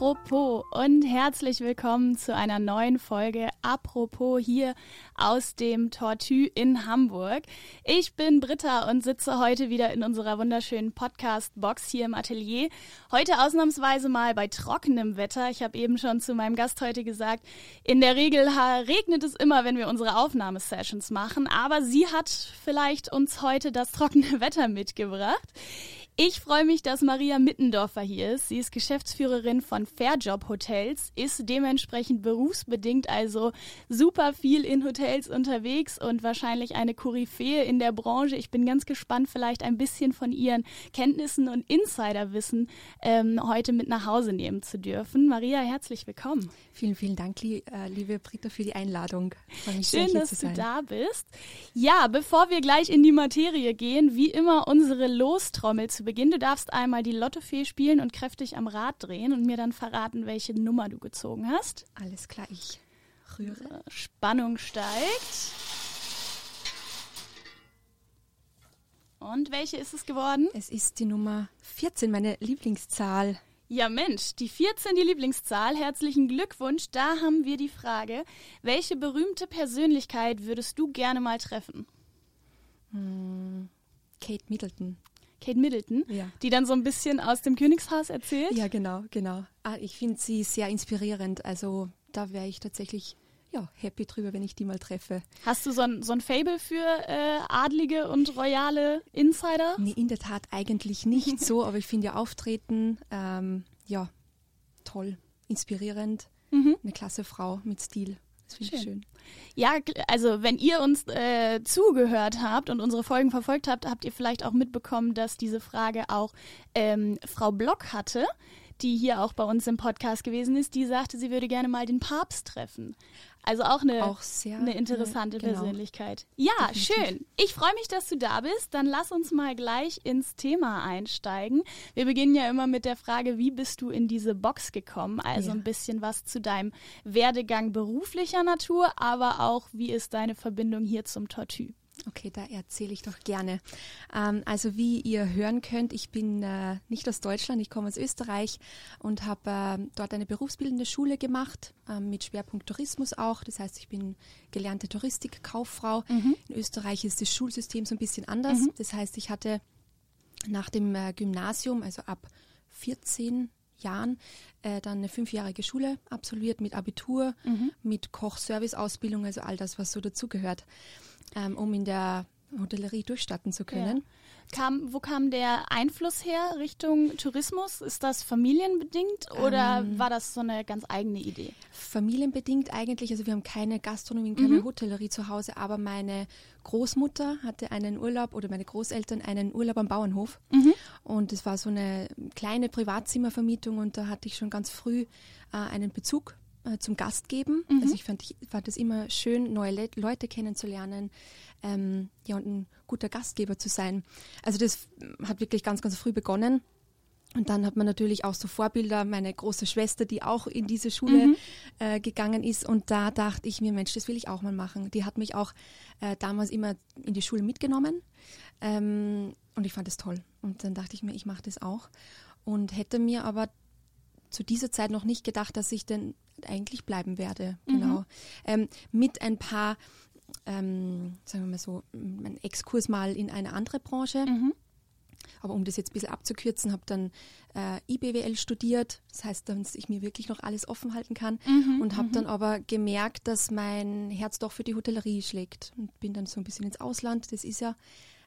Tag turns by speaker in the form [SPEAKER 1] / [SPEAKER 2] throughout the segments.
[SPEAKER 1] Apropos und herzlich willkommen zu einer neuen Folge Apropos hier aus dem Tortue in Hamburg. Ich bin Britta und sitze heute wieder in unserer wunderschönen Podcast-Box hier im Atelier. Heute ausnahmsweise mal bei trockenem Wetter. Ich habe eben schon zu meinem Gast heute gesagt, in der Regel regnet es immer, wenn wir unsere Aufnahmesessions machen, aber sie hat vielleicht uns heute das trockene Wetter mitgebracht. Ich freue mich, dass Maria Mittendorfer hier ist. Sie ist Geschäftsführerin von Fairjob Hotels, ist dementsprechend berufsbedingt also super viel in Hotels unterwegs und wahrscheinlich eine Koryphäe in der Branche. Ich bin ganz gespannt, vielleicht ein bisschen von ihren Kenntnissen und Insiderwissen ähm, heute mit nach Hause nehmen zu dürfen. Maria, herzlich willkommen.
[SPEAKER 2] Vielen, vielen Dank, äh, liebe Britta, für die Einladung.
[SPEAKER 1] Schön, dass du da bist. Ja, bevor wir gleich in die Materie gehen, wie immer unsere Lostrommel zu Beginn. Du darfst einmal die Lottofee spielen und kräftig am Rad drehen und mir dann verraten, welche Nummer du gezogen hast.
[SPEAKER 2] Alles klar, ich rühre.
[SPEAKER 1] Spannung steigt. Und welche ist es geworden?
[SPEAKER 2] Es ist die Nummer 14, meine Lieblingszahl.
[SPEAKER 1] Ja Mensch, die 14 die Lieblingszahl. Herzlichen Glückwunsch. Da haben wir die Frage, welche berühmte Persönlichkeit würdest du gerne mal treffen?
[SPEAKER 2] Hm, Kate Middleton.
[SPEAKER 1] Kate Middleton, ja. die dann so ein bisschen aus dem Königshaus erzählt.
[SPEAKER 2] Ja, genau, genau. Ah, ich finde sie sehr inspirierend. Also da wäre ich tatsächlich ja, happy drüber, wenn ich die mal treffe.
[SPEAKER 1] Hast du so ein, so ein Fable für äh, adlige und royale Insider?
[SPEAKER 2] Nee, in der Tat eigentlich nicht so, aber ich finde ja Auftreten, ähm, ja, toll, inspirierend. Mhm. Eine klasse Frau mit Stil. Das finde ich schön.
[SPEAKER 1] Ja, also wenn ihr uns äh, zugehört habt und unsere Folgen verfolgt habt, habt ihr vielleicht auch mitbekommen, dass diese Frage auch ähm, Frau Block hatte, die hier auch bei uns im Podcast gewesen ist. Die sagte, sie würde gerne mal den Papst treffen. Also auch eine, auch sehr, eine interessante genau. Persönlichkeit. Ja, Definitiv. schön. Ich freue mich, dass du da bist. Dann lass uns mal gleich ins Thema einsteigen. Wir beginnen ja immer mit der Frage, wie bist du in diese Box gekommen? Also ja. ein bisschen was zu deinem Werdegang beruflicher Natur, aber auch, wie ist deine Verbindung hier zum Tortue?
[SPEAKER 2] Okay, da erzähle ich doch gerne. Ähm, also wie ihr hören könnt, ich bin äh, nicht aus Deutschland, ich komme aus Österreich und habe äh, dort eine berufsbildende Schule gemacht, äh, mit Schwerpunkt Tourismus auch. Das heißt, ich bin gelernte Touristikkauffrau. Mhm. In Österreich ist das Schulsystem so ein bisschen anders. Mhm. Das heißt, ich hatte nach dem äh, Gymnasium, also ab 14 Jahren, äh, dann eine fünfjährige Schule absolviert mit Abitur, mhm. mit Koch-Service-Ausbildung, also all das, was so dazugehört ähm, um in der Hotellerie durchstarten zu können. Ja.
[SPEAKER 1] Kam, wo kam der Einfluss her Richtung Tourismus? Ist das familienbedingt oder ähm, war das so eine ganz eigene Idee?
[SPEAKER 2] Familienbedingt eigentlich. Also wir haben keine Gastronomie, keine mhm. Hotellerie zu Hause, aber meine Großmutter hatte einen Urlaub oder meine Großeltern einen Urlaub am Bauernhof. Mhm. Und es war so eine kleine Privatzimmervermietung und da hatte ich schon ganz früh äh, einen Bezug äh, zum Gast geben. Mhm. Also ich fand, ich fand es immer schön, neue Le Leute kennenzulernen ähm, ja, und ein guter Gastgeber zu sein. Also das hat wirklich ganz, ganz früh begonnen. Und dann hat man natürlich auch so Vorbilder, meine große Schwester, die auch in diese Schule mhm. äh, gegangen ist. Und da dachte ich mir, Mensch, das will ich auch mal machen. Die hat mich auch äh, damals immer in die Schule mitgenommen. Ähm, und ich fand es toll. Und dann dachte ich mir, ich mache das auch. Und hätte mir aber zu dieser Zeit noch nicht gedacht, dass ich denn eigentlich bleiben werde. Mhm. Genau. Ähm, mit ein paar, ähm, sagen wir mal so, ein Exkurs mal in eine andere Branche. Mhm. Aber um das jetzt ein bisschen abzukürzen, habe dann äh, IBWL studiert. Das heißt, dass ich mir wirklich noch alles offen halten kann. Mhm, und habe mhm. dann aber gemerkt, dass mein Herz doch für die Hotellerie schlägt. Und bin dann so ein bisschen ins Ausland. Das ist ja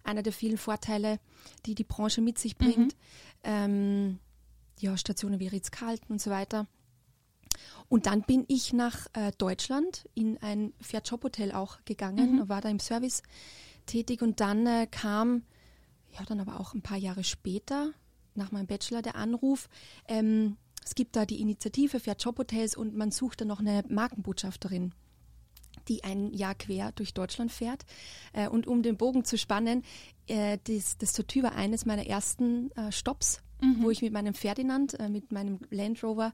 [SPEAKER 2] einer der vielen Vorteile, die die Branche mit sich bringt. Mhm. Ähm, ja, Stationen wie Ritz-Carlton und so weiter. Und dann bin ich nach äh, Deutschland in ein Fair-Job-Hotel auch gegangen, mhm. war da im Service tätig und dann äh, kam, ja, dann aber auch ein paar Jahre später, nach meinem Bachelor, der Anruf, ähm, es gibt da die Initiative Fair-Job-Hotels und man sucht da noch eine Markenbotschafterin die ein Jahr quer durch Deutschland fährt. Äh, und um den Bogen zu spannen, äh, das, das Tortue war eines meiner ersten äh, Stops mhm. wo ich mit meinem Ferdinand, äh, mit meinem Land Rover,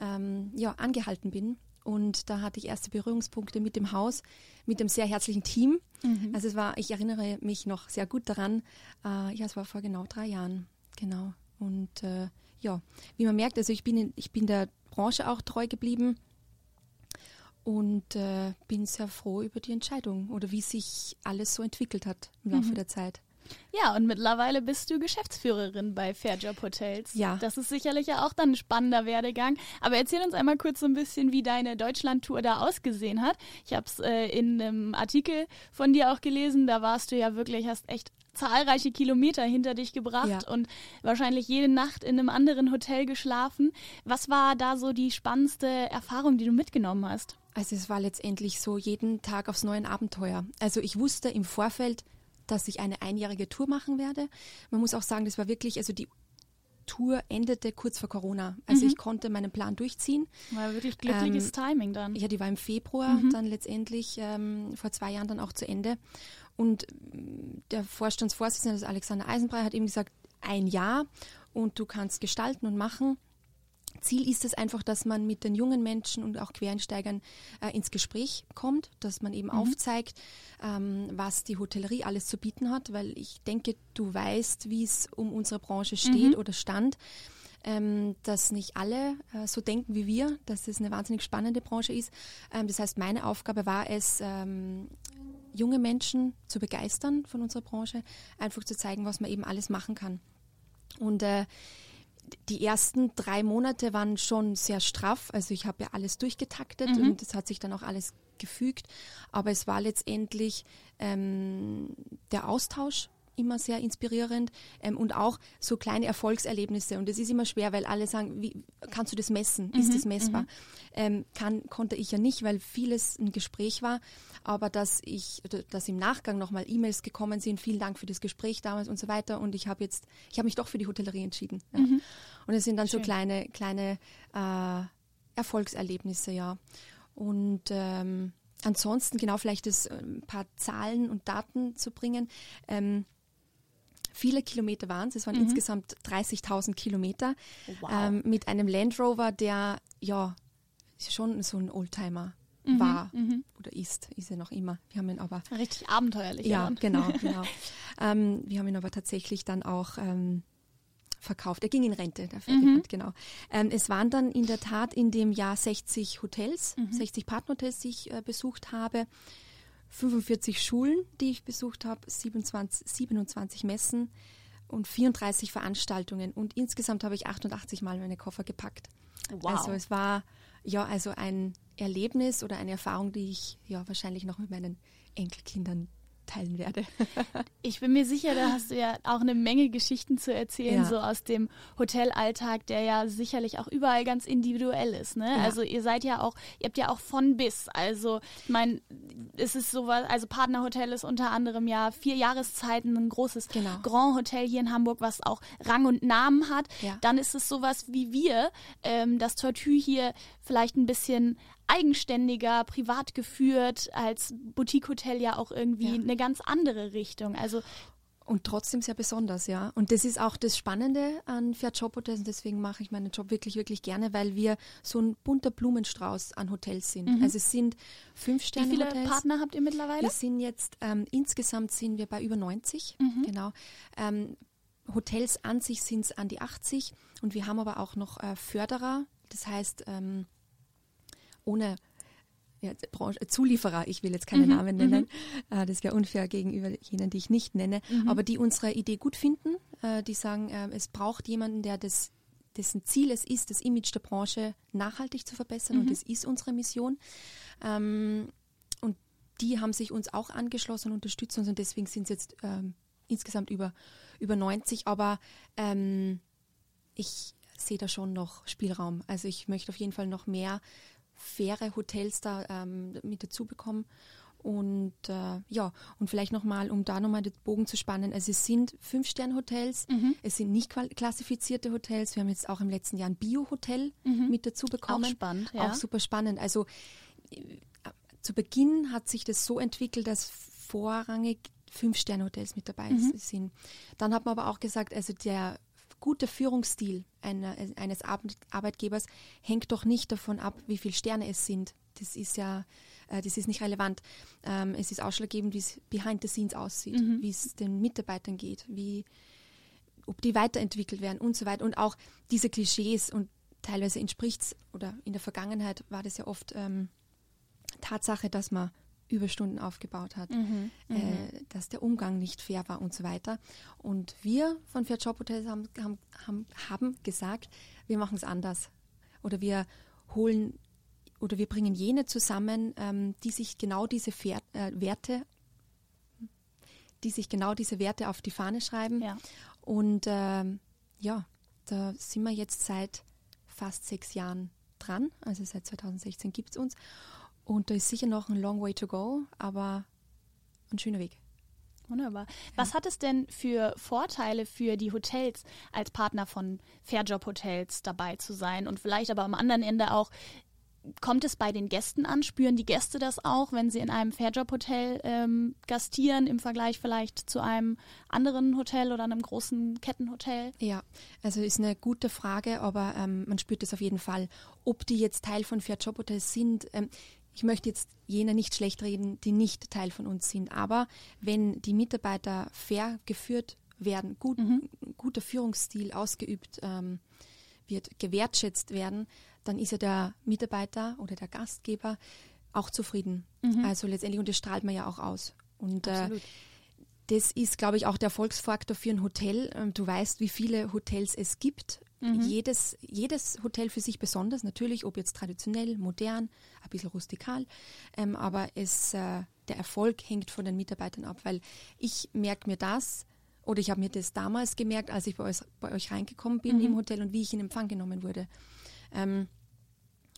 [SPEAKER 2] ähm, ja, angehalten bin. Und da hatte ich erste Berührungspunkte mit dem Haus, mit dem sehr herzlichen Team. Mhm. Also es war, ich erinnere mich noch sehr gut daran. Äh, ja, es war vor genau drei Jahren, genau. Und äh, ja, wie man merkt, also ich bin, in, ich bin der Branche auch treu geblieben und äh, bin sehr froh über die Entscheidung oder wie sich alles so entwickelt hat im Laufe mhm. der Zeit.
[SPEAKER 1] Ja, und mittlerweile bist du Geschäftsführerin bei Fairjob Hotels.
[SPEAKER 2] Ja.
[SPEAKER 1] Das ist sicherlich ja auch dann ein spannender Werdegang. Aber erzähl uns einmal kurz so ein bisschen, wie deine Deutschlandtour da ausgesehen hat. Ich habe es äh, in einem Artikel von dir auch gelesen. Da warst du ja wirklich, hast echt zahlreiche Kilometer hinter dich gebracht ja. und wahrscheinlich jede Nacht in einem anderen Hotel geschlafen. Was war da so die spannendste Erfahrung, die du mitgenommen hast?
[SPEAKER 2] Also es war letztendlich so jeden Tag aufs neue Abenteuer. Also ich wusste im Vorfeld, dass ich eine einjährige Tour machen werde. Man muss auch sagen, das war wirklich, also die Tour endete kurz vor Corona. Also mhm. ich konnte meinen Plan durchziehen.
[SPEAKER 1] War wirklich glückliches ähm, Timing dann.
[SPEAKER 2] Ja, die war im Februar mhm. dann letztendlich ähm, vor zwei Jahren dann auch zu Ende. Und der Vorstandsvorsitzende, Alexander Eisenbrei, hat eben gesagt, ein Jahr und du kannst gestalten und machen. Ziel ist es einfach, dass man mit den jungen Menschen und auch Quereinsteigern äh, ins Gespräch kommt, dass man eben mhm. aufzeigt, ähm, was die Hotellerie alles zu bieten hat, weil ich denke, du weißt, wie es um unsere Branche steht mhm. oder stand. Ähm, dass nicht alle äh, so denken wie wir, dass es eine wahnsinnig spannende Branche ist. Ähm, das heißt, meine Aufgabe war es, ähm, junge Menschen zu begeistern von unserer Branche, einfach zu zeigen, was man eben alles machen kann. Und äh, die ersten drei Monate waren schon sehr straff. Also ich habe ja alles durchgetaktet mhm. und es hat sich dann auch alles gefügt. Aber es war letztendlich ähm, der Austausch immer sehr inspirierend ähm, und auch so kleine Erfolgserlebnisse. Und es ist immer schwer, weil alle sagen, wie kannst du das messen? Ist mhm, das messbar? Mhm. Ähm, kann, konnte ich ja nicht, weil vieles ein Gespräch war. Aber dass ich, dass im Nachgang nochmal E-Mails gekommen sind, vielen Dank für das Gespräch damals und so weiter. Und ich habe jetzt, ich habe mich doch für die Hotellerie entschieden. Ja. Mhm. Und es sind dann Schön. so kleine, kleine äh, Erfolgserlebnisse, ja. Und ähm, ansonsten genau vielleicht das, ein paar Zahlen und Daten zu bringen. Ähm, Viele Kilometer waren es. Es waren mhm. insgesamt 30.000 Kilometer wow. ähm, mit einem Land Rover, der ja schon so ein Oldtimer mhm. war mhm. oder ist, ist er noch immer. Wir haben ihn aber
[SPEAKER 1] richtig abenteuerlich.
[SPEAKER 2] Ja, dann. genau, genau. ähm, wir haben ihn aber tatsächlich dann auch ähm, verkauft. Er ging in Rente, Ferdinand, mhm. genau. Ähm, es waren dann in der Tat in dem Jahr 60 Hotels, 60 mhm. Partnerhotels, die ich äh, besucht habe. 45 Schulen, die ich besucht habe, 27, 27 Messen und 34 Veranstaltungen. Und insgesamt habe ich 88 Mal meine Koffer gepackt. Wow. Also es war ja also ein Erlebnis oder eine Erfahrung, die ich ja wahrscheinlich noch mit meinen Enkelkindern teilen werde.
[SPEAKER 1] ich bin mir sicher, da hast du ja auch eine Menge Geschichten zu erzählen, ja. so aus dem Hotelalltag, der ja sicherlich auch überall ganz individuell ist. Ne? Ja. Also ihr seid ja auch, ihr habt ja auch von bis. Also ich meine, es ist sowas, also Partnerhotel ist unter anderem ja vier Jahreszeiten ein großes genau. Grand Hotel hier in Hamburg, was auch Rang und Namen hat. Ja. Dann ist es sowas wie wir, ähm, das Tortue hier vielleicht ein bisschen eigenständiger, privat geführt, als Boutique-Hotel ja auch irgendwie ja. eine ganz andere Richtung. Also
[SPEAKER 2] und trotzdem sehr besonders, ja. Und das ist auch das Spannende an Fair Job Hotels. Und deswegen mache ich meinen Job wirklich, wirklich gerne, weil wir so ein bunter Blumenstrauß an Hotels sind. Mhm. Also es sind fünf Sterne
[SPEAKER 1] Wie viele Partner habt ihr mittlerweile?
[SPEAKER 2] Wir sind jetzt, ähm, insgesamt sind wir bei über 90. Mhm. Genau. Ähm, Hotels an sich sind es an die 80. Und wir haben aber auch noch äh, Förderer. Das heißt, ähm, ohne ja, Branche, Zulieferer, ich will jetzt keine mhm, Namen nennen, mhm. äh, das wäre unfair gegenüber jenen, die ich nicht nenne, mhm. aber die unsere Idee gut finden, äh, die sagen, äh, es braucht jemanden, der das, dessen Ziel es ist, das Image der Branche nachhaltig zu verbessern und mhm. das ist unsere Mission. Ähm, und die haben sich uns auch angeschlossen, unterstützen uns und deswegen sind es jetzt ähm, insgesamt über, über 90, aber ähm, ich sehe da schon noch Spielraum. Also ich möchte auf jeden Fall noch mehr faire Hotels da ähm, mit dazu bekommen. Und äh, ja, und vielleicht nochmal, um da nochmal den Bogen zu spannen, also es sind Fünf-Sterne-Hotels, mhm. es sind nicht klassifizierte Hotels. Wir haben jetzt auch im letzten Jahr ein Bio-Hotel mhm. mit dazu bekommen. Auch
[SPEAKER 1] spannend,
[SPEAKER 2] ja. Auch super spannend. Also äh, zu Beginn hat sich das so entwickelt, dass vorrangig Fünf-Sterne-Hotels mit dabei mhm. sind. Dann hat man aber auch gesagt, also der guter Führungsstil einer, eines Arbeitgebers hängt doch nicht davon ab, wie viele Sterne es sind. Das ist ja, äh, das ist nicht relevant. Ähm, es ist ausschlaggebend, wie es behind the scenes aussieht, mhm. wie es den Mitarbeitern geht, wie ob die weiterentwickelt werden und so weiter. Und auch diese Klischees und teilweise entspricht es, oder in der Vergangenheit war das ja oft ähm, Tatsache, dass man Überstunden aufgebaut hat, mhm, äh, mhm. dass der Umgang nicht fair war und so weiter. Und wir von Fair Job Hotels haben, haben, haben, gesagt, wir machen es anders. Oder wir holen oder wir bringen jene zusammen, ähm, die sich genau diese Fair, äh, Werte, die sich genau diese Werte auf die Fahne schreiben. Ja. Und ähm, ja, da sind wir jetzt seit fast sechs Jahren dran. Also seit 2016 gibt es uns. Und da ist sicher noch ein long way to go, aber ein schöner Weg.
[SPEAKER 1] Wunderbar. Was hat es denn für Vorteile für die Hotels als Partner von Fairjob Hotels dabei zu sein und vielleicht aber am anderen Ende auch kommt es bei den Gästen an? Spüren die Gäste das auch, wenn sie in einem Fairjob-Hotel ähm, gastieren, im Vergleich vielleicht zu einem anderen Hotel oder einem großen Kettenhotel?
[SPEAKER 2] Ja, also ist eine gute Frage, aber ähm, man spürt es auf jeden Fall. Ob die jetzt Teil von Fairjob-Hotels sind, ähm, ich möchte jetzt jene nicht schlecht reden, die nicht Teil von uns sind. Aber wenn die Mitarbeiter fair geführt werden, gut, mhm. guter Führungsstil ausgeübt ähm, wird, gewertschätzt werden, dann ist ja der Mitarbeiter oder der Gastgeber auch zufrieden. Mhm. Also letztendlich, und das strahlt man ja auch aus. Und äh, das ist, glaube ich, auch der Erfolgsfaktor für ein Hotel. Ähm, du weißt, wie viele Hotels es gibt. Mhm. Jedes, jedes Hotel für sich besonders, natürlich, ob jetzt traditionell, modern, ein bisschen rustikal. Ähm, aber es, äh, der Erfolg hängt von den Mitarbeitern ab, weil ich merke mir das, oder ich habe mir das damals gemerkt, als ich bei euch, bei euch reingekommen bin mhm. im Hotel und wie ich in Empfang genommen wurde. Ähm,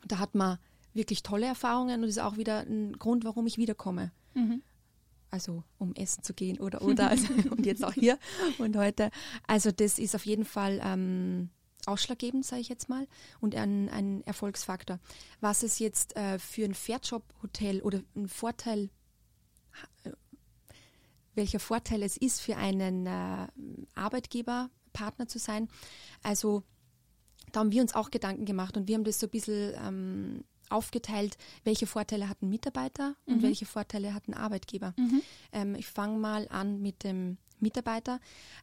[SPEAKER 2] da hat man wirklich tolle Erfahrungen und das ist auch wieder ein Grund, warum ich wiederkomme. Mhm. Also um essen zu gehen oder oder also, und jetzt auch hier und heute. Also das ist auf jeden Fall ähm, ausschlaggebend, sage ich jetzt mal, und ein, ein Erfolgsfaktor. Was es jetzt äh, für ein Fairjob-Hotel oder ein Vorteil, äh, welcher Vorteil es ist für einen äh, Arbeitgeber, Partner zu sein. Also da haben wir uns auch Gedanken gemacht und wir haben das so ein bisschen ähm, aufgeteilt, welche Vorteile hat ein Mitarbeiter und mhm. welche Vorteile hat ein Arbeitgeber. Mhm. Ähm, ich fange mal an mit dem Mitarbeiter.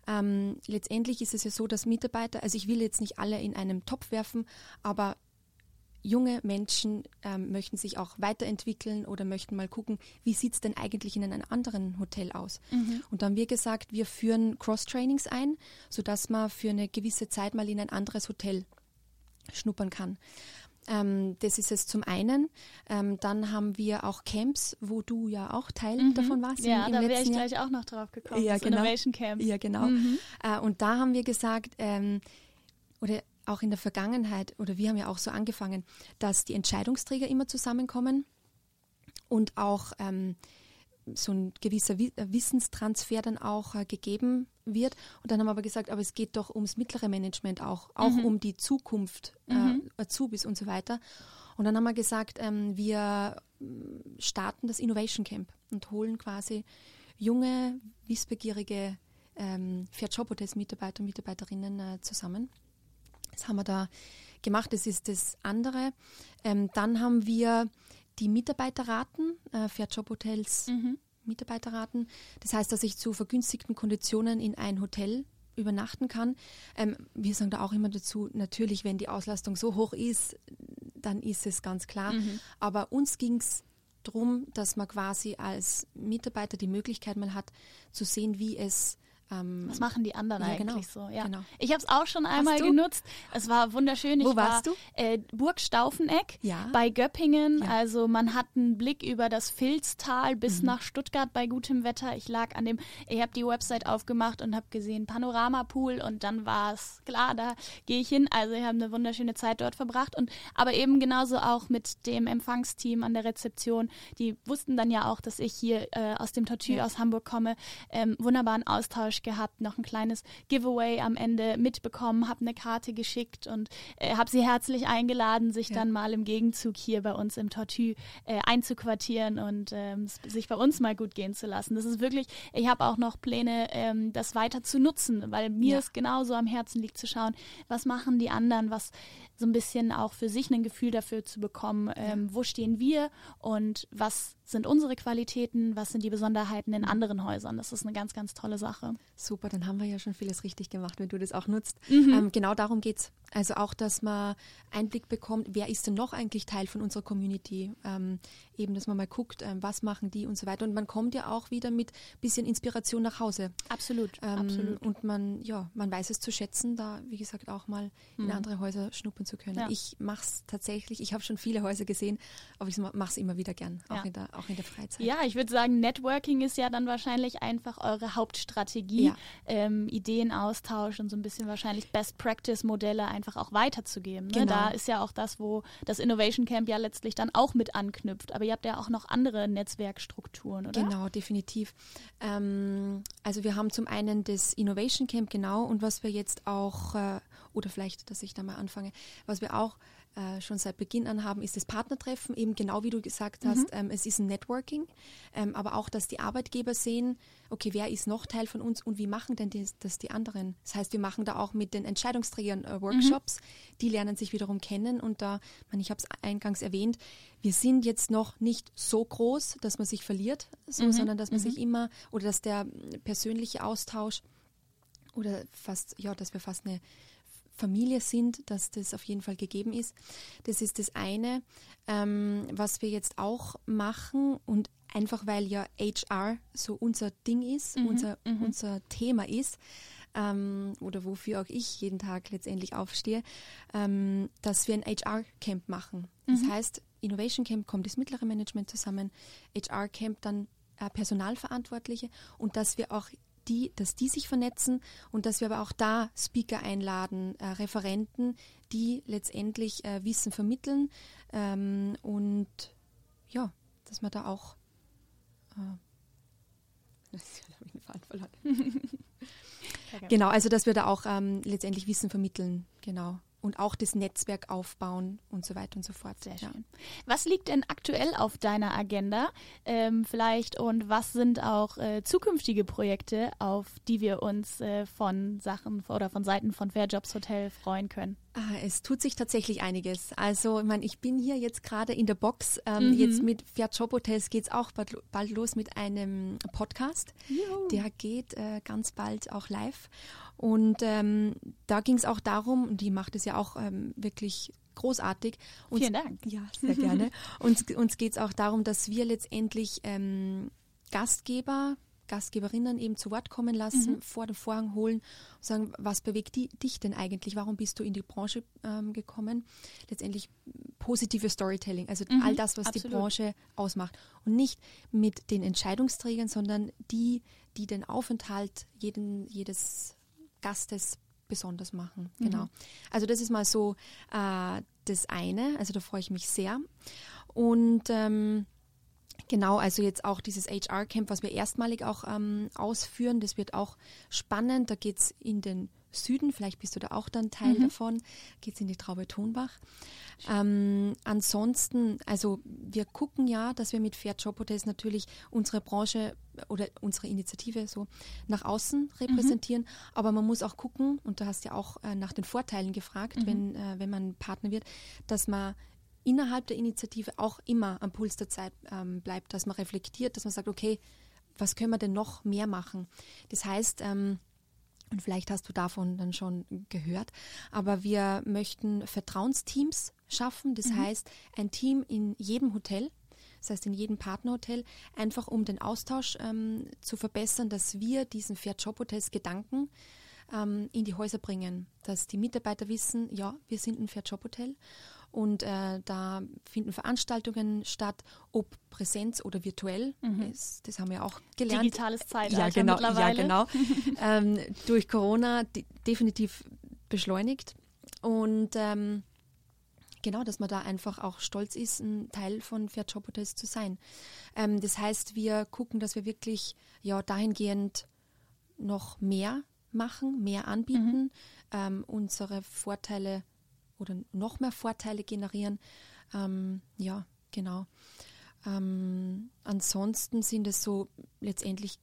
[SPEAKER 2] Ähm, letztendlich ist es ja so, dass Mitarbeiter, also ich will jetzt nicht alle in einem Topf werfen, aber junge Menschen ähm, möchten sich auch weiterentwickeln oder möchten mal gucken, wie sieht es denn eigentlich in einem anderen Hotel aus. Mhm. Und dann haben wir gesagt, wir führen Cross-Trainings ein, sodass man für eine gewisse Zeit mal in ein anderes Hotel schnuppern kann. Ähm, das ist es zum einen. Ähm, dann haben wir auch Camps, wo du ja auch Teil mhm. davon warst.
[SPEAKER 1] Ja, im, im da wäre ich gleich auch noch drauf gekommen.
[SPEAKER 2] Ja,
[SPEAKER 1] das
[SPEAKER 2] genau.
[SPEAKER 1] Innovation Camp.
[SPEAKER 2] Ja, genau. Mhm. Äh, und da haben wir gesagt, ähm, oder auch in der Vergangenheit, oder wir haben ja auch so angefangen, dass die Entscheidungsträger immer zusammenkommen und auch ähm, so ein gewisser äh, Wissenstransfer dann auch äh, gegeben wird. Und dann haben wir aber gesagt, aber es geht doch ums mittlere Management auch, auch mhm. um die Zukunft, äh, mhm. äh, Azubis und so weiter. Und dann haben wir gesagt, ähm, wir mm, starten das Innovation Camp und holen quasi junge, wissbegierige ähm, Fair Job Hotels Mitarbeiter und Mitarbeiterinnen äh, zusammen. Das haben wir da gemacht, das ist das andere. Ähm, dann haben wir die Mitarbeiterraten, äh, Fair Job Hotels mhm. Mitarbeiterraten. Das heißt, dass ich zu vergünstigten Konditionen in ein Hotel übernachten kann. Ähm, wir sagen da auch immer dazu, natürlich, wenn die Auslastung so hoch ist, dann ist es ganz klar. Mhm. Aber uns ging es darum, dass man quasi als Mitarbeiter die Möglichkeit mal hat, zu sehen, wie es
[SPEAKER 1] ähm, Was machen die anderen ja,
[SPEAKER 2] genau.
[SPEAKER 1] eigentlich
[SPEAKER 2] so?
[SPEAKER 1] Ja.
[SPEAKER 2] Genau.
[SPEAKER 1] Ich habe es auch schon einmal genutzt. Es war wunderschön.
[SPEAKER 2] Wo ich warst
[SPEAKER 1] war,
[SPEAKER 2] du?
[SPEAKER 1] Äh, Burg Staufeneck
[SPEAKER 2] ja.
[SPEAKER 1] bei Göppingen. Ja. Also man hat einen Blick über das Filztal bis mhm. nach Stuttgart bei gutem Wetter. Ich lag an dem, ich habe die Website aufgemacht und habe gesehen Panoramapool und dann war es klar, da gehe ich hin. Also wir haben eine wunderschöne Zeit dort verbracht und aber eben genauso auch mit dem Empfangsteam an der Rezeption. Die wussten dann ja auch, dass ich hier äh, aus dem Tortue aus Hamburg komme. Ähm, wunderbaren Austausch Austausch gehabt, noch ein kleines Giveaway am Ende mitbekommen, habe eine Karte geschickt und äh, habe sie herzlich eingeladen, sich ja. dann mal im Gegenzug hier bei uns im Tortue äh, einzuquartieren und ähm, sich bei uns mal gut gehen zu lassen. Das ist wirklich, ich habe auch noch Pläne, ähm, das weiter zu nutzen, weil mir ja. es genauso am Herzen liegt zu schauen, was machen die anderen, was so ein bisschen auch für sich ein Gefühl dafür zu bekommen, ähm, wo stehen wir und was sind unsere Qualitäten, was sind die Besonderheiten in anderen Häusern. Das ist eine ganz, ganz tolle Sache.
[SPEAKER 2] Super, dann haben wir ja schon vieles richtig gemacht, wenn du das auch nutzt. Mhm. Ähm, genau darum geht es. Also auch, dass man Einblick bekommt, wer ist denn noch eigentlich Teil von unserer Community. Ähm, eben, dass man mal guckt, ähm, was machen die und so weiter. Und man kommt ja auch wieder mit ein bisschen Inspiration nach Hause.
[SPEAKER 1] Absolut,
[SPEAKER 2] ähm,
[SPEAKER 1] absolut.
[SPEAKER 2] Und man, ja, man weiß es zu schätzen, da, wie gesagt, auch mal mhm. in andere Häuser schnuppern zu können. Ja. Ich mache es tatsächlich, ich habe schon viele Häuser gesehen, aber ich mache es immer wieder gern, auch, ja. in der, auch in der Freizeit.
[SPEAKER 1] Ja, ich würde sagen, Networking ist ja dann wahrscheinlich einfach eure Hauptstrategie, ja. ähm, Ideenaustausch und so ein bisschen wahrscheinlich Best-Practice-Modelle einfach auch weiterzugeben. Ne? Genau. Da ist ja auch das, wo das Innovation Camp ja letztlich dann auch mit anknüpft. Aber ihr habt ja auch noch andere Netzwerkstrukturen, oder?
[SPEAKER 2] Genau, definitiv. Ähm, also wir haben zum einen das Innovation Camp, genau, und was wir jetzt auch, äh, oder vielleicht, dass ich da mal anfange, was wir auch äh, schon seit Beginn an haben, ist das Partnertreffen, eben genau wie du gesagt hast, mhm. ähm, es ist ein Networking, ähm, aber auch, dass die Arbeitgeber sehen, okay, wer ist noch Teil von uns und wie machen denn die, das die anderen? Das heißt, wir machen da auch mit den Entscheidungsträgern äh, Workshops, mhm. die lernen sich wiederum kennen und da, man, ich habe es eingangs erwähnt, wir sind jetzt noch nicht so groß, dass man sich verliert, so, mhm. sondern dass man sich mhm. immer oder dass der persönliche Austausch oder fast, ja, dass wir fast eine Familie sind, dass das auf jeden Fall gegeben ist. Das ist das eine, ähm, was wir jetzt auch machen und einfach weil ja HR so unser Ding ist, mhm, unser, mhm. unser Thema ist ähm, oder wofür auch ich jeden Tag letztendlich aufstehe, ähm, dass wir ein HR-Camp machen. Das mhm. heißt, Innovation Camp kommt das mittlere Management zusammen, HR Camp dann äh, Personalverantwortliche und dass wir auch die, dass die sich vernetzen und dass wir aber auch da Speaker einladen, äh, Referenten, die letztendlich äh, Wissen vermitteln ähm, und ja, dass man da auch äh, genau, also dass wir da auch ähm, letztendlich Wissen vermitteln, genau und auch das Netzwerk aufbauen und so weiter und so fort.
[SPEAKER 1] Sehr schön. Was liegt denn aktuell auf deiner Agenda ähm, vielleicht und was sind auch äh, zukünftige Projekte, auf die wir uns äh, von Sachen oder von Seiten von Fairjobs Hotel freuen können?
[SPEAKER 2] Ah, es tut sich tatsächlich einiges. Also, ich meine, ich bin hier jetzt gerade in der Box. Ähm, mhm. Jetzt mit Fairjob Hotels geht es auch bald, bald, los mit einem Podcast. Juhu. Der geht äh, ganz bald auch live. Und ähm, da ging es auch darum, und die macht es ja auch ähm, wirklich großartig.
[SPEAKER 1] Uns, Vielen Dank.
[SPEAKER 2] Ja, sehr gerne. uns uns geht es auch darum, dass wir letztendlich ähm, Gastgeber, Gastgeberinnen eben zu Wort kommen lassen, mhm. vor den Vorhang holen und sagen, was bewegt die, dich denn eigentlich? Warum bist du in die Branche ähm, gekommen? Letztendlich positive Storytelling, also mhm, all das, was absolut. die Branche ausmacht. Und nicht mit den Entscheidungsträgern, sondern die, die den Aufenthalt jeden, jedes Gastes besonders machen. Mhm. Genau. Also das ist mal so äh, das eine. Also da freue ich mich sehr. Und ähm, Genau, also jetzt auch dieses HR-Camp, was wir erstmalig auch ähm, ausführen, das wird auch spannend. Da geht es in den Süden, vielleicht bist du da auch dann Teil mhm. davon, geht es in die Traube Tonbach. Ähm, ansonsten, also wir gucken ja, dass wir mit Fair Job Hotels natürlich unsere Branche oder unsere Initiative so nach außen repräsentieren, mhm. aber man muss auch gucken, und du hast ja auch äh, nach den Vorteilen gefragt, mhm. wenn, äh, wenn man Partner wird, dass man innerhalb der Initiative auch immer am Puls der Zeit ähm, bleibt, dass man reflektiert, dass man sagt, okay, was können wir denn noch mehr machen? Das heißt, ähm, und vielleicht hast du davon dann schon gehört, aber wir möchten Vertrauensteams schaffen. Das mhm. heißt, ein Team in jedem Hotel, das heißt in jedem Partnerhotel, einfach um den Austausch ähm, zu verbessern, dass wir diesen Fair Job Hotels Gedanken ähm, in die Häuser bringen, dass die Mitarbeiter wissen, ja, wir sind ein Fair Job Hotel und äh, da finden Veranstaltungen statt, ob Präsenz oder virtuell. Mhm. Das, das, haben wir auch gelernt.
[SPEAKER 1] Digitales Zeitalter
[SPEAKER 2] ja, genau,
[SPEAKER 1] mittlerweile.
[SPEAKER 2] Ja, genau. ähm, durch Corona definitiv beschleunigt. Und ähm, genau, dass man da einfach auch stolz ist, ein Teil von Fair Job Hotels zu sein. Ähm, das heißt, wir gucken, dass wir wirklich ja dahingehend noch mehr machen, mehr anbieten, mhm. ähm, unsere Vorteile oder noch mehr Vorteile generieren. Ähm, ja, genau. Ähm, ansonsten sind es so letztendlich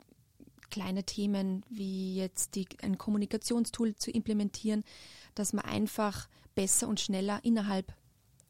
[SPEAKER 2] kleine Themen wie jetzt die, ein Kommunikationstool zu implementieren, dass man einfach besser und schneller innerhalb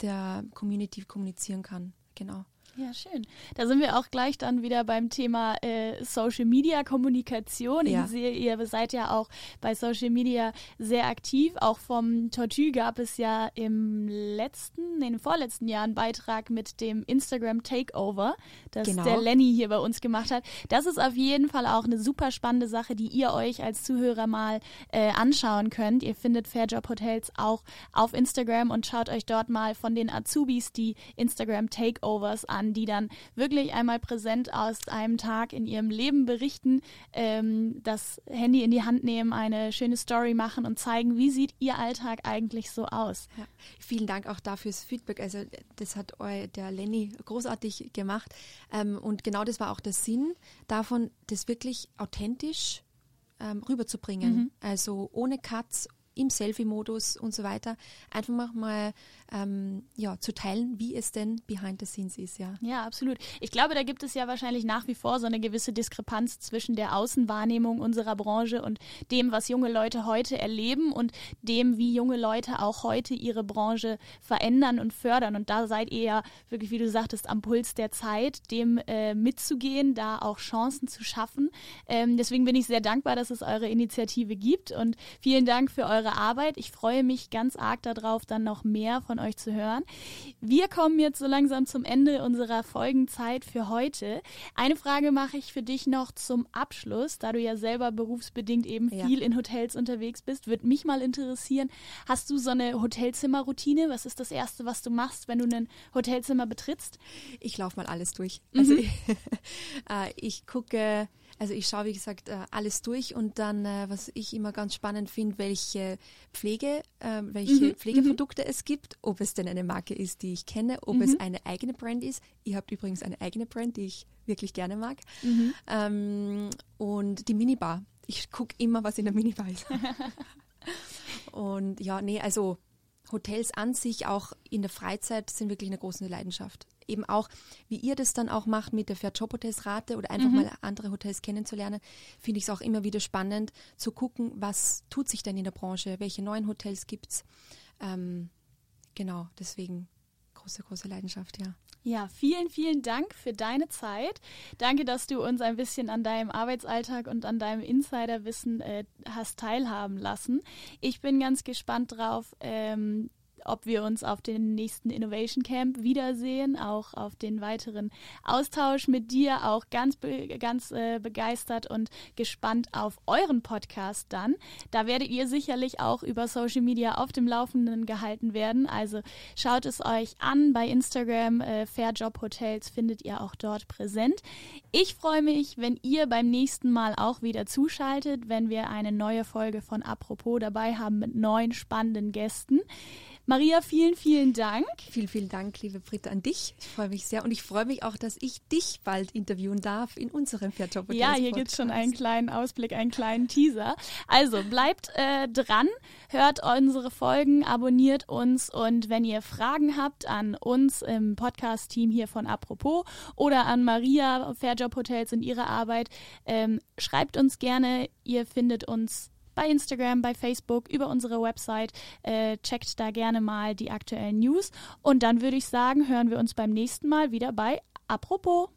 [SPEAKER 2] der Community kommunizieren kann. Genau.
[SPEAKER 1] Ja, schön. Da sind wir auch gleich dann wieder beim Thema äh, Social Media Kommunikation. Ja. Ich sehe, ihr seid ja auch bei Social Media sehr aktiv. Auch vom Tortue gab es ja im letzten, nee, im vorletzten Jahr einen Beitrag mit dem Instagram Takeover, das genau. der Lenny hier bei uns gemacht hat. Das ist auf jeden Fall auch eine super spannende Sache, die ihr euch als Zuhörer mal äh, anschauen könnt. Ihr findet Fairjob Hotels auch auf Instagram und schaut euch dort mal von den Azubis die Instagram Takeovers an an, die dann wirklich einmal präsent aus einem Tag in ihrem Leben berichten, ähm, das Handy in die Hand nehmen, eine schöne Story machen und zeigen, wie sieht ihr Alltag eigentlich so aus. Ja,
[SPEAKER 2] vielen Dank auch dafür das Feedback. Also das hat der Lenny großartig gemacht. Ähm, und genau das war auch der Sinn davon, das wirklich authentisch ähm, rüberzubringen. Mhm. Also ohne Cuts, im Selfie-Modus und so weiter, einfach mal ähm, ja, zu teilen, wie es denn behind the scenes ist. Ja.
[SPEAKER 1] ja, absolut. Ich glaube, da gibt es ja wahrscheinlich nach wie vor so eine gewisse Diskrepanz zwischen der Außenwahrnehmung unserer Branche und dem, was junge Leute heute erleben und dem, wie junge Leute auch heute ihre Branche verändern und fördern. Und da seid ihr ja wirklich, wie du sagtest, am Puls der Zeit, dem äh, mitzugehen, da auch Chancen zu schaffen. Ähm, deswegen bin ich sehr dankbar, dass es eure Initiative gibt und vielen Dank für eure eure Arbeit. Ich freue mich ganz arg darauf, dann noch mehr von euch zu hören. Wir kommen jetzt so langsam zum Ende unserer Folgenzeit für heute. Eine Frage mache ich für dich noch zum Abschluss, da du ja selber berufsbedingt eben ja. viel in Hotels unterwegs bist. Würde mich mal interessieren, hast du so eine Hotelzimmerroutine? Was ist das Erste, was du machst, wenn du ein Hotelzimmer betrittst?
[SPEAKER 2] Ich laufe mal alles durch. Mhm. Also ich, äh, ich gucke also ich schaue, wie gesagt, äh, alles durch und dann, äh, was ich immer ganz spannend finde, welche Pflege, äh, welche mhm. Pflegeprodukte mhm. es gibt, ob es denn eine Marke ist, die ich kenne, ob mhm. es eine eigene Brand ist. Ihr habt übrigens eine eigene Brand, die ich wirklich gerne mag. Mhm. Ähm, und die Minibar. Ich gucke immer, was in der Minibar ist. und ja, nee, also Hotels an sich auch in der Freizeit sind wirklich eine große Leidenschaft eben auch, wie ihr das dann auch macht mit der Fair Job Hotels Rate oder einfach mhm. mal andere Hotels kennenzulernen, finde ich es auch immer wieder spannend zu gucken, was tut sich denn in der Branche, welche neuen Hotels gibt es. Ähm, genau, deswegen große, große Leidenschaft, ja.
[SPEAKER 1] Ja, vielen, vielen Dank für deine Zeit. Danke, dass du uns ein bisschen an deinem Arbeitsalltag und an deinem Insiderwissen äh, hast teilhaben lassen. Ich bin ganz gespannt drauf, ähm, ob wir uns auf den nächsten Innovation Camp wiedersehen, auch auf den weiteren Austausch mit dir, auch ganz, ganz äh, begeistert und gespannt auf euren Podcast dann. Da werdet ihr sicherlich auch über Social Media auf dem Laufenden gehalten werden. Also schaut es euch an bei Instagram. Äh, Fairjob Hotels findet ihr auch dort präsent. Ich freue mich, wenn ihr beim nächsten Mal auch wieder zuschaltet, wenn wir eine neue Folge von Apropos dabei haben mit neun spannenden Gästen. Maria, vielen, vielen Dank.
[SPEAKER 2] Vielen, vielen Dank, liebe Britta, an dich. Ich freue mich sehr und ich freue mich auch, dass ich dich bald interviewen darf in unserem Fairjob
[SPEAKER 1] Ja, hier gibt es schon einen kleinen Ausblick, einen kleinen Teaser. Also bleibt äh, dran, hört unsere Folgen, abonniert uns und wenn ihr Fragen habt an uns im Podcast-Team hier von Apropos oder an Maria Fairjob Hotels und ihre Arbeit, ähm, schreibt uns gerne. Ihr findet uns bei Instagram, bei Facebook, über unsere Website. Äh, checkt da gerne mal die aktuellen News. Und dann würde ich sagen, hören wir uns beim nächsten Mal wieder bei Apropos.